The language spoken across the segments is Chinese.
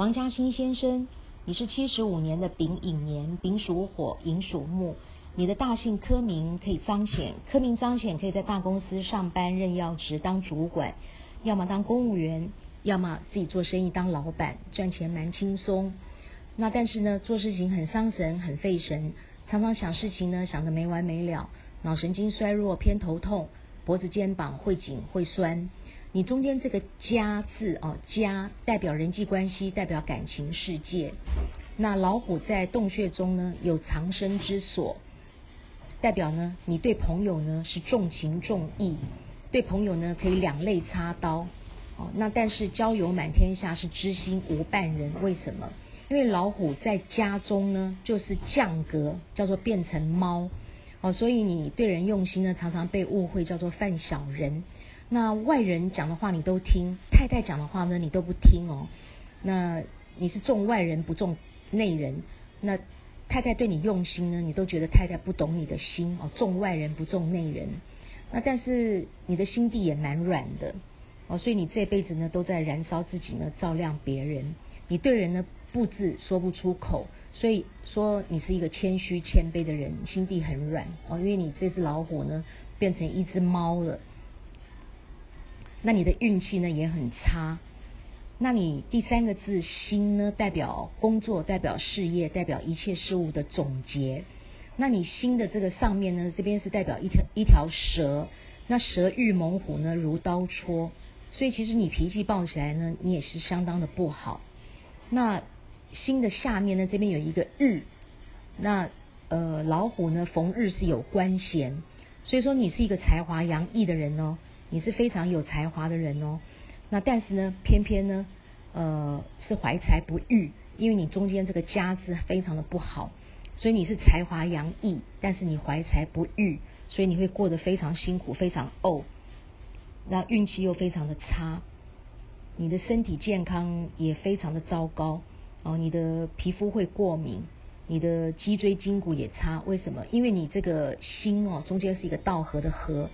王嘉欣先生，你是七十五年的丙寅年，丙属火，寅属木。你的大姓科名可以彰显，科名彰显可以在大公司上班任要职当主管，要么当公务员，要么自己做生意当老板，赚钱蛮轻松。那但是呢，做事情很伤神，很费神，常常想事情呢想得没完没了，脑神经衰弱，偏头痛，脖子肩膀会紧会酸。你中间这个家字哦，家代表人际关系，代表感情世界。那老虎在洞穴中呢，有藏身之所。代表呢，你对朋友呢是重情重义，对朋友呢可以两肋插刀，哦，那但是交友满天下是知心无半人，为什么？因为老虎在家中呢就是降格，叫做变成猫，哦，所以你对人用心呢，常常被误会叫做犯小人。那外人讲的话你都听，太太讲的话呢你都不听哦，那你是重外人不重内人，那。太太对你用心呢，你都觉得太太不懂你的心哦，重外人不重内人。那但是你的心地也蛮软的哦，所以你这辈子呢都在燃烧自己呢，照亮别人。你对人呢不字说不出口，所以说你是一个谦虚谦卑的人，心地很软哦。因为你这只老虎呢变成一只猫了，那你的运气呢也很差。那你第三个字心呢，代表工作，代表事业，代表一切事物的总结。那你心的这个上面呢，这边是代表一条一条蛇。那蛇遇猛虎呢，如刀戳。所以其实你脾气暴起来呢，你也是相当的不好。那心的下面呢，这边有一个日。那呃，老虎呢，逢日是有官衔，所以说你是一个才华洋溢的人哦，你是非常有才华的人哦。那但是呢，偏偏呢，呃，是怀才不遇，因为你中间这个家字非常的不好，所以你是才华洋溢，但是你怀才不遇，所以你会过得非常辛苦，非常怄，那运气又非常的差，你的身体健康也非常的糟糕哦，你的皮肤会过敏，你的脊椎筋骨也差，为什么？因为你这个心哦，中间是一个道合的合，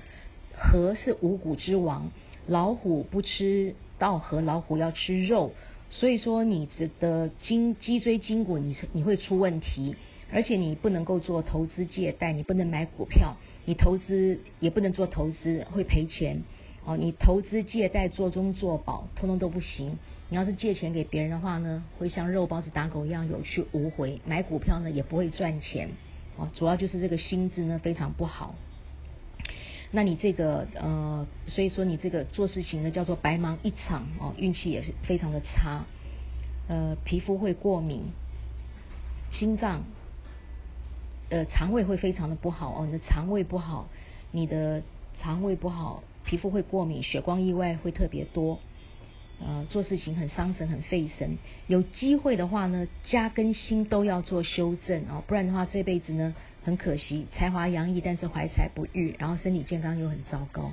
合是五谷之王。老虎不吃稻禾，老虎要吃肉，所以说你的筋脊椎筋骨你你会出问题，而且你不能够做投资借贷，你不能买股票，你投资也不能做投资，会赔钱哦。你投资借贷做中做保，通通都不行。你要是借钱给别人的话呢，会像肉包子打狗一样有去无回。买股票呢也不会赚钱哦，主要就是这个心智呢非常不好。那你这个呃，所以说你这个做事情呢叫做白忙一场哦，运气也是非常的差，呃，皮肤会过敏，心脏，呃，肠胃会非常的不好哦，你的肠胃不好，你的肠胃不好，皮肤会过敏，血光意外会特别多，呃，做事情很伤神很费神，有机会的话呢，家跟心都要做修正哦，不然的话这辈子呢。很可惜，才华洋溢，但是怀才不遇，然后身体健康又很糟糕。